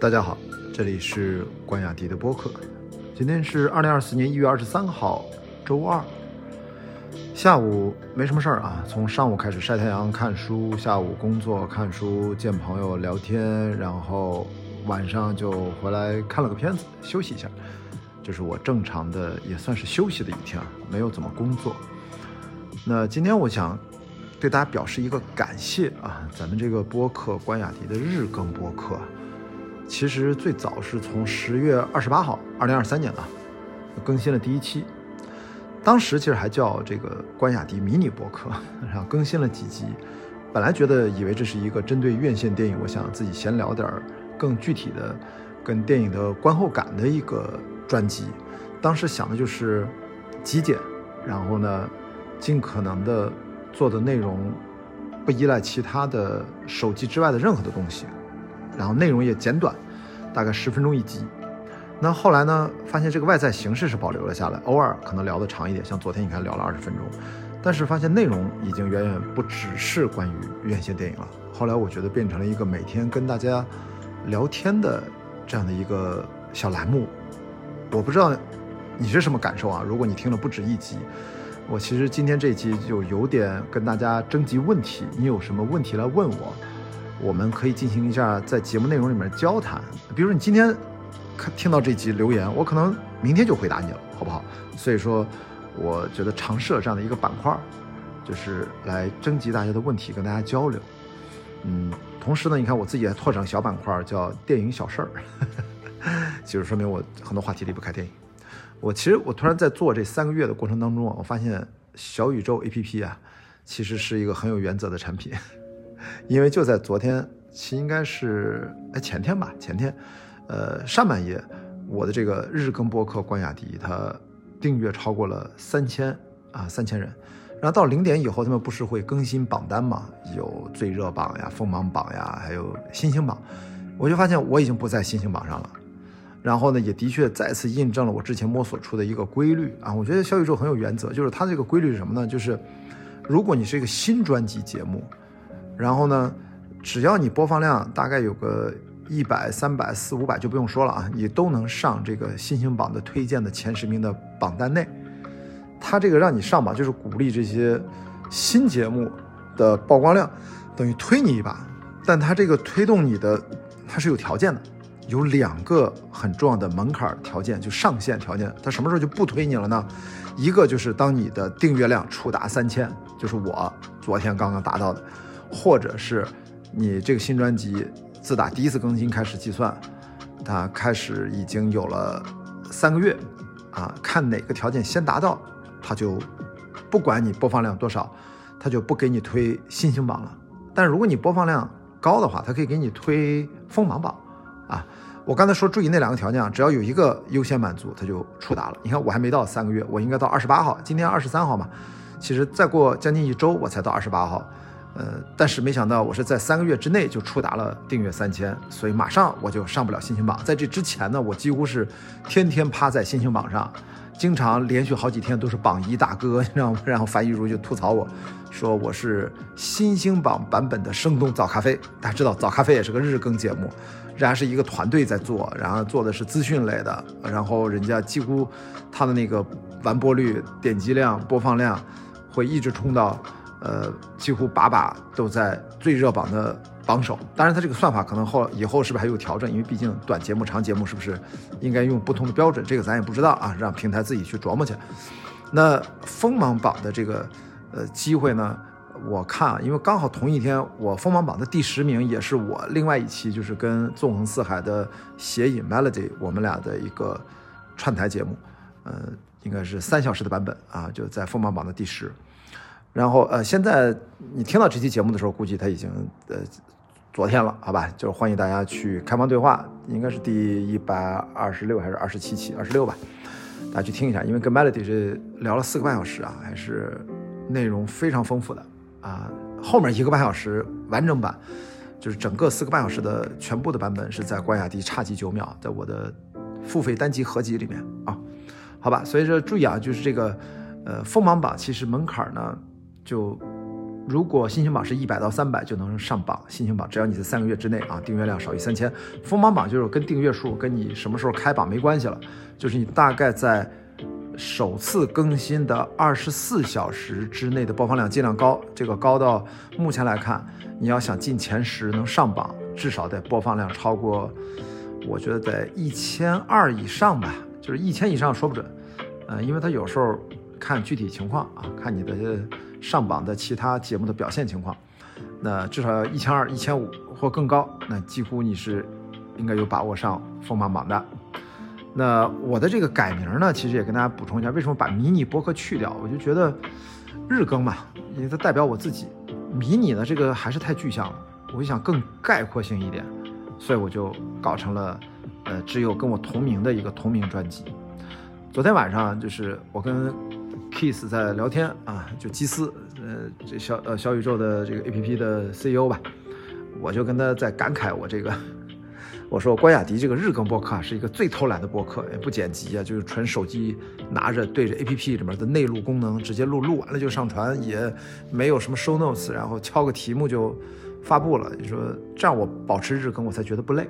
大家好，这里是关雅迪的播客。今天是二零二四年一月二十三号，周二下午，没什么事儿啊。从上午开始晒太阳、看书，下午工作、看书、见朋友、聊天，然后晚上就回来看了个片子，休息一下。这是我正常的，也算是休息的一天啊，没有怎么工作。那今天我想对大家表示一个感谢啊，咱们这个播客关雅迪的日更播客。其实最早是从十月二十八号，二零二三年啊，更新了第一期。当时其实还叫这个关雅迪迷你博客，然后更新了几集。本来觉得以为这是一个针对院线电影，我想自己闲聊点更具体的，跟电影的观后感的一个专辑。当时想的就是极简，然后呢，尽可能的做的内容不依赖其他的手机之外的任何的东西。然后内容也简短，大概十分钟一集。那后来呢，发现这个外在形式是保留了下来，偶尔可能聊得长一点，像昨天你看聊了二十分钟，但是发现内容已经远远不只是关于院线电影了。后来我觉得变成了一个每天跟大家聊天的这样的一个小栏目。我不知道你是什么感受啊？如果你听了不止一集，我其实今天这一集就有点跟大家征集问题，你有什么问题来问我？我们可以进行一下在节目内容里面交谈，比如你今天看听到这集留言，我可能明天就回答你了，好不好？所以说，我觉得尝试了这样的一个板块，就是来征集大家的问题，跟大家交流。嗯，同时呢，你看我自己还拓展小板块，叫电影小事儿，就是说明我很多话题离不开电影。我其实我突然在做这三个月的过程当中啊，我发现小宇宙 APP 啊，其实是一个很有原则的产品。因为就在昨天，其应该是哎前天吧，前天，呃上半夜，我的这个日更播客关雅迪，它订阅超过了三千啊三千人，然后到零点以后，他们不是会更新榜单嘛，有最热榜呀、锋芒榜呀，还有新星榜，我就发现我已经不在新星榜上了，然后呢，也的确再次印证了我之前摸索出的一个规律啊，我觉得小宇宙很有原则，就是它这个规律是什么呢？就是如果你是一个新专辑节目。然后呢，只要你播放量大概有个一百、三百、四五百就不用说了啊，你都能上这个新星榜的推荐的前十名的榜单内。它这个让你上榜，就是鼓励这些新节目的曝光量，等于推你一把。但它这个推动你的，它是有条件的，有两个很重要的门槛条件，就上限条件。它什么时候就不推你了呢？一个就是当你的订阅量触达三千，就是我昨天刚刚达到的。或者是你这个新专辑自打第一次更新开始计算，它开始已经有了三个月啊，看哪个条件先达到，它就不管你播放量多少，它就不给你推新星榜了。但如果你播放量高的话，它可以给你推锋芒榜啊。我刚才说注意那两个条件啊，只要有一个优先满足，它就触达了。你看我还没到三个月，我应该到二十八号，今天二十三号嘛，其实再过将近一周我才到二十八号。呃，但是没想到我是在三个月之内就触达了订阅三千，所以马上我就上不了新星榜。在这之前呢，我几乎是天天趴在新星榜上，经常连续好几天都是榜一大哥，你知道吗？然后樊一茹就吐槽我，说我是新星榜版本的生动早咖啡。大家知道早咖啡也是个日更节目，然后是一个团队在做，然后做的是资讯类的，然后人家几乎他的那个完播率、点击量、播放量会一直冲到。呃，几乎把把都在最热榜的榜首。当然，它这个算法可能后以后是不是还有调整？因为毕竟短节目、长节目是不是应该用不同的标准？这个咱也不知道啊，让平台自己去琢磨去。那锋芒榜的这个呃机会呢，我看，因为刚好同一天，我锋芒榜的第十名也是我另外一期，就是跟纵横四海的谐影 Melody 我们俩的一个串台节目，呃，应该是三小时的版本啊，就在锋芒榜的第十。然后呃，现在你听到这期节目的时候，估计他已经呃昨天了，好吧？就是欢迎大家去开放对话，应该是第一百二十六还是二十七期？二十六吧，大家去听一下，因为跟 Melody 是聊了四个半小时啊，还是内容非常丰富的啊。后面一个半小时完整版，就是整个四个半小时的全部的版本是在关雅迪差几九秒，在我的付费单集合集里面啊，好吧？所以说注意啊，就是这个呃锋芒榜其实门槛呢。就如果新星榜是一百到三百就能上榜，新星榜只要你在三个月之内啊，订阅量少于三千，锋芒榜就是跟订阅数跟你什么时候开榜没关系了，就是你大概在首次更新的二十四小时之内的播放量尽量高，这个高到目前来看，你要想进前十能上榜，至少得播放量超过，我觉得在一千二以上吧，就是一千以上说不准，呃，因为它有时候。看具体情况啊，看你的上榜的其他节目的表现情况，那至少要一千二、一千五或更高，那几乎你是应该有把握上锋芒榜的。那我的这个改名呢，其实也跟大家补充一下，为什么把迷你播客去掉？我就觉得日更嘛，因为它代表我自己，迷你呢这个还是太具象了，我就想更概括性一点，所以我就搞成了呃只有跟我同名的一个同名专辑。昨天晚上就是我跟。Kiss 在聊天啊，就基斯，呃，这小呃小宇宙的这个 A P P 的 C E O 吧，我就跟他在感慨我这个，我说关雅迪这个日更播客啊，是一个最偷懒的播客，也不剪辑啊，就是纯手机拿着对着 A P P 里面的内录功能直接录，录完了就上传，也没有什么 show notes，然后敲个题目就发布了。你说这样我保持日更，我才觉得不累。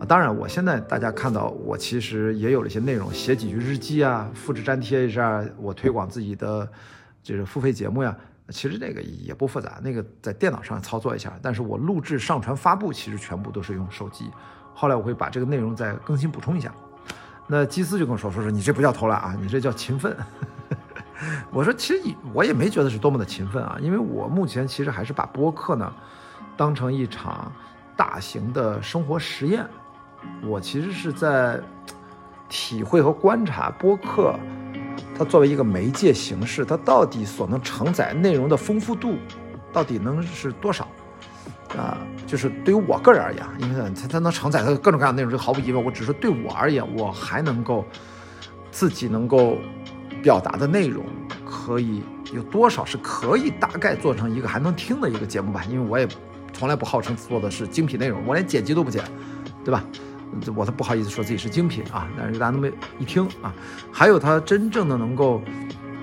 啊，当然，我现在大家看到我其实也有了一些内容，写几句日记啊，复制粘贴一下，我推广自己的就是付费节目呀。其实那个也不复杂，那个在电脑上操作一下。但是我录制、上传、发布，其实全部都是用手机。后来我会把这个内容再更新补充一下。那基斯就跟我说：“说说你这不叫偷懒啊，你这叫勤奋。”我说：“其实我也没觉得是多么的勤奋啊，因为我目前其实还是把播客呢当成一场大型的生活实验。”我其实是在体会和观察播客，它作为一个媒介形式，它到底所能承载内容的丰富度，到底能是多少？啊，就是对于我个人而言，因为它它能承载它各种各样的内容，就毫无疑问。我只是对我而言，我还能够自己能够表达的内容，可以有多少是可以大概做成一个还能听的一个节目吧？因为我也从来不号称做的是精品内容，我连剪辑都不剪，对吧？我都不好意思说自己是精品啊，但是大家那么一听啊，还有他真正的能够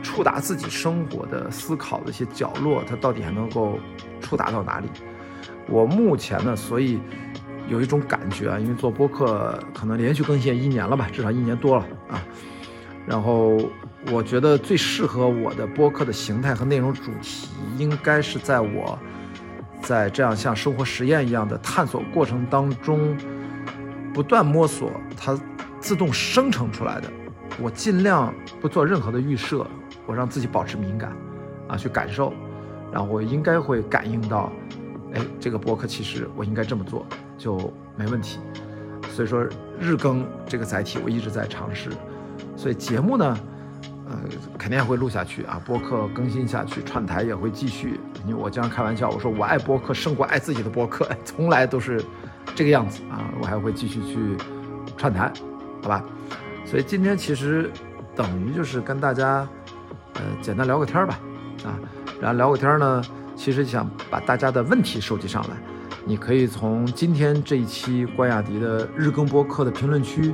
触达自己生活的思考的一些角落，他到底还能够触达到哪里？我目前呢，所以有一种感觉啊，因为做播客可能连续更新一年了吧，至少一年多了啊。然后我觉得最适合我的播客的形态和内容主题，应该是在我在这样像生活实验一样的探索过程当中。不断摸索，它自动生成出来的。我尽量不做任何的预设，我让自己保持敏感，啊，去感受，然后我应该会感应到，哎，这个博客其实我应该这么做就没问题。所以说日更这个载体我一直在尝试，所以节目呢，呃，肯定也会录下去啊，播客更新下去，串台也会继续。因为我经常开玩笑，我说我爱播客胜过爱自己的播客，从来都是。这个样子啊，我还会继续去串台，好吧？所以今天其实等于就是跟大家呃简单聊个天吧，啊，然后聊个天呢，其实想把大家的问题收集上来，你可以从今天这一期关雅迪的日更播客的评论区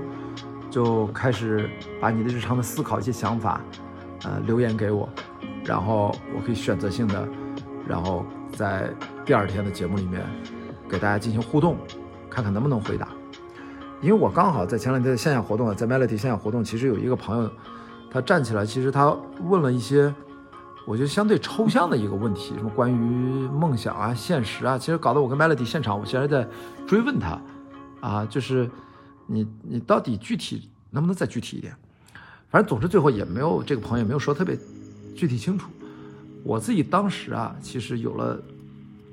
就开始把你的日常的思考一些想法呃留言给我，然后我可以选择性的，然后在第二天的节目里面给大家进行互动。看看能不能回答，因为我刚好在前两天的线下活动啊，在 Melody 线下活动，其实有一个朋友，他站起来，其实他问了一些，我觉得相对抽象的一个问题，什么关于梦想啊、现实啊，其实搞得我跟 Melody 现场，我现在在追问他，啊，就是你你到底具体能不能再具体一点？反正总之最后也没有这个朋友也没有说特别具体清楚。我自己当时啊，其实有了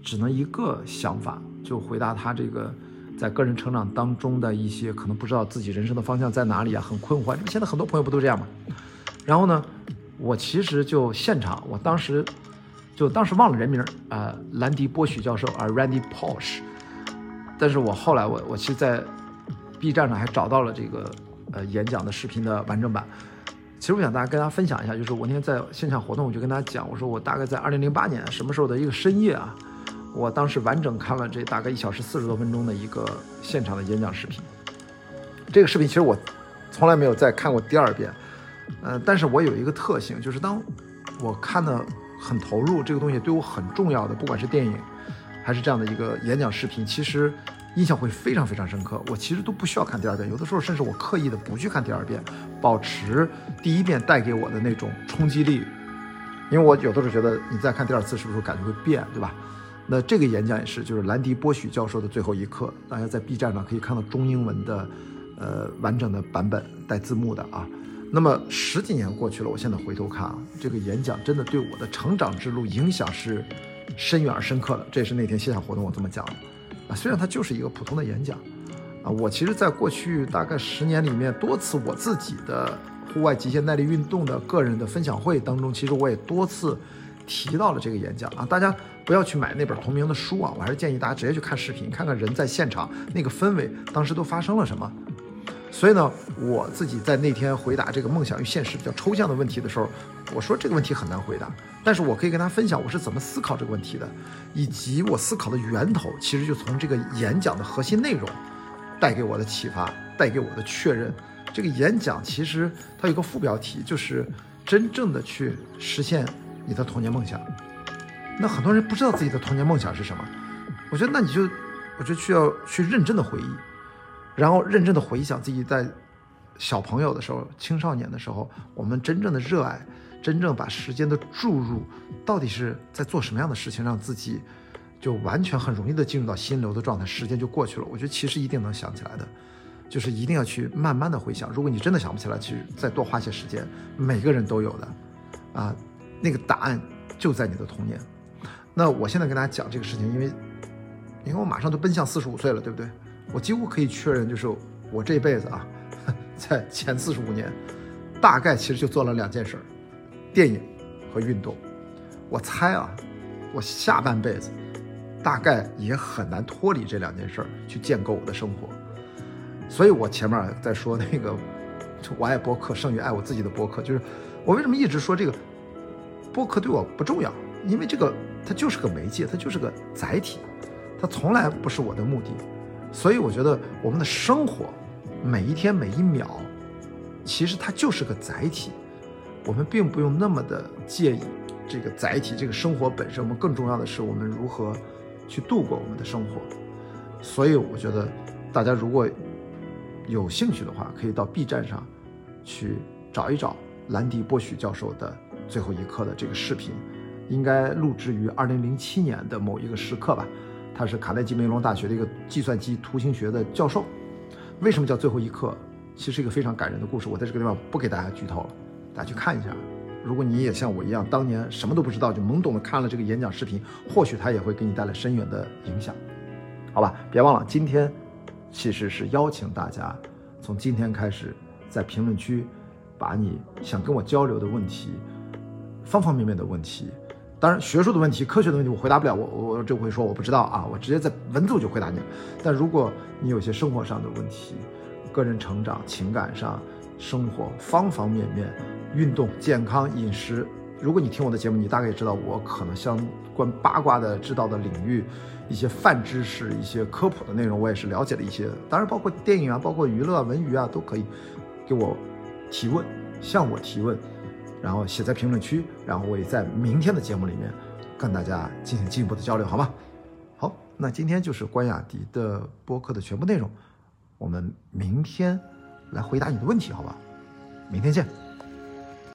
只能一个想法，就回答他这个。在个人成长当中的一些可能不知道自己人生的方向在哪里啊，很困惑。现在很多朋友不都这样吗？然后呢，我其实就现场，我当时就当时忘了人名啊，兰迪波许教授啊，Randy Posh。但是我后来我我其实，在 B 站上还找到了这个呃演讲的视频的完整版。其实我想大家跟大家分享一下，就是我那天在现场活动，我就跟大家讲，我说我大概在二零零八年什么时候的一个深夜啊。我当时完整看了这大概一小时四十多分钟的一个现场的演讲视频。这个视频其实我从来没有再看过第二遍，呃，但是我有一个特性，就是当我看的很投入，这个东西对我很重要的，不管是电影，还是这样的一个演讲视频，其实印象会非常非常深刻。我其实都不需要看第二遍，有的时候甚至我刻意的不去看第二遍，保持第一遍带给我的那种冲击力。因为我有的时候觉得你再看第二次是不是感觉会变，对吧？那这个演讲也是，就是兰迪波许教授的最后一课，大家在 B 站上可以看到中英文的，呃，完整的版本带字幕的啊。那么十几年过去了，我现在回头看啊，这个演讲真的对我的成长之路影响是深远而深刻的。这也是那天线下活动我这么讲的啊。虽然它就是一个普通的演讲啊，我其实在过去大概十年里面，多次我自己的户外极限耐力运动的个人的分享会当中，其实我也多次提到了这个演讲啊。大家不要去买那本同名的书啊，我还是建议大家直接去看视频，看看人在现场那个氛围，当时都发生了什么。所以呢，我自己在那天回答这个梦想与现实比较抽象的问题的时候，我说这个问题很难回答，但是我可以跟他分享我是怎么思考这个问题的，以及我思考的源头，其实就从这个演讲的核心内容带给我的启发，带给我的确认。这个演讲其实它有个副标题，就是真正的去实现你的童年梦想。那很多人不知道自己的童年梦想是什么，我觉得那你就，我就需要去认真的回忆。然后认真的回想自己在小朋友的时候、青少年的时候，我们真正的热爱，真正把时间的注入，到底是在做什么样的事情，让自己就完全很容易的进入到心流的状态，时间就过去了。我觉得其实一定能想起来的，就是一定要去慢慢的回想。如果你真的想不起来，其实再多花些时间，每个人都有的，啊，那个答案就在你的童年。那我现在跟大家讲这个事情，因为你看我马上都奔向四十五岁了，对不对？我几乎可以确认，就是我这辈子啊，在前四十五年，大概其实就做了两件事儿：电影和运动。我猜啊，我下半辈子大概也很难脱离这两件事儿去建构我的生活。所以我前面在说那个，我爱博客胜于爱我自己的博客，就是我为什么一直说这个播客对我不重要？因为这个它就是个媒介，它就是个载体，它从来不是我的目的。所以我觉得我们的生活，每一天每一秒，其实它就是个载体，我们并不用那么的介意这个载体，这个生活本身。我们更重要的是我们如何去度过我们的生活。所以我觉得大家如果有兴趣的话，可以到 B 站上去找一找兰迪波许教授的最后一课的这个视频，应该录制于二零零七年的某一个时刻吧。他是卡内基梅隆大学的一个计算机图形学的教授。为什么叫最后一课？其实一个非常感人的故事。我在这个地方不给大家剧透了，大家去看一下。如果你也像我一样，当年什么都不知道，就懵懂的看了这个演讲视频，或许他也会给你带来深远的影响。好吧，别忘了，今天其实是邀请大家从今天开始，在评论区把你想跟我交流的问题，方方面面的问题。当然，学术的问题、科学的问题我回答不了，我我就会说我不知道啊，我直接在文字就回答你。但如果你有些生活上的问题，个人成长、情感上、生活方方面面、运动、健康、饮食，如果你听我的节目，你大概也知道我可能相关八卦的知道的领域，一些泛知识、一些科普的内容，我也是了解了一些。当然，包括电影啊，包括娱乐、文娱啊，都可以给我提问，向我提问。然后写在评论区，然后我也在明天的节目里面跟大家进行进一步的交流，好吗？好，那今天就是关雅迪的播客的全部内容，我们明天来回答你的问题，好吧？明天见。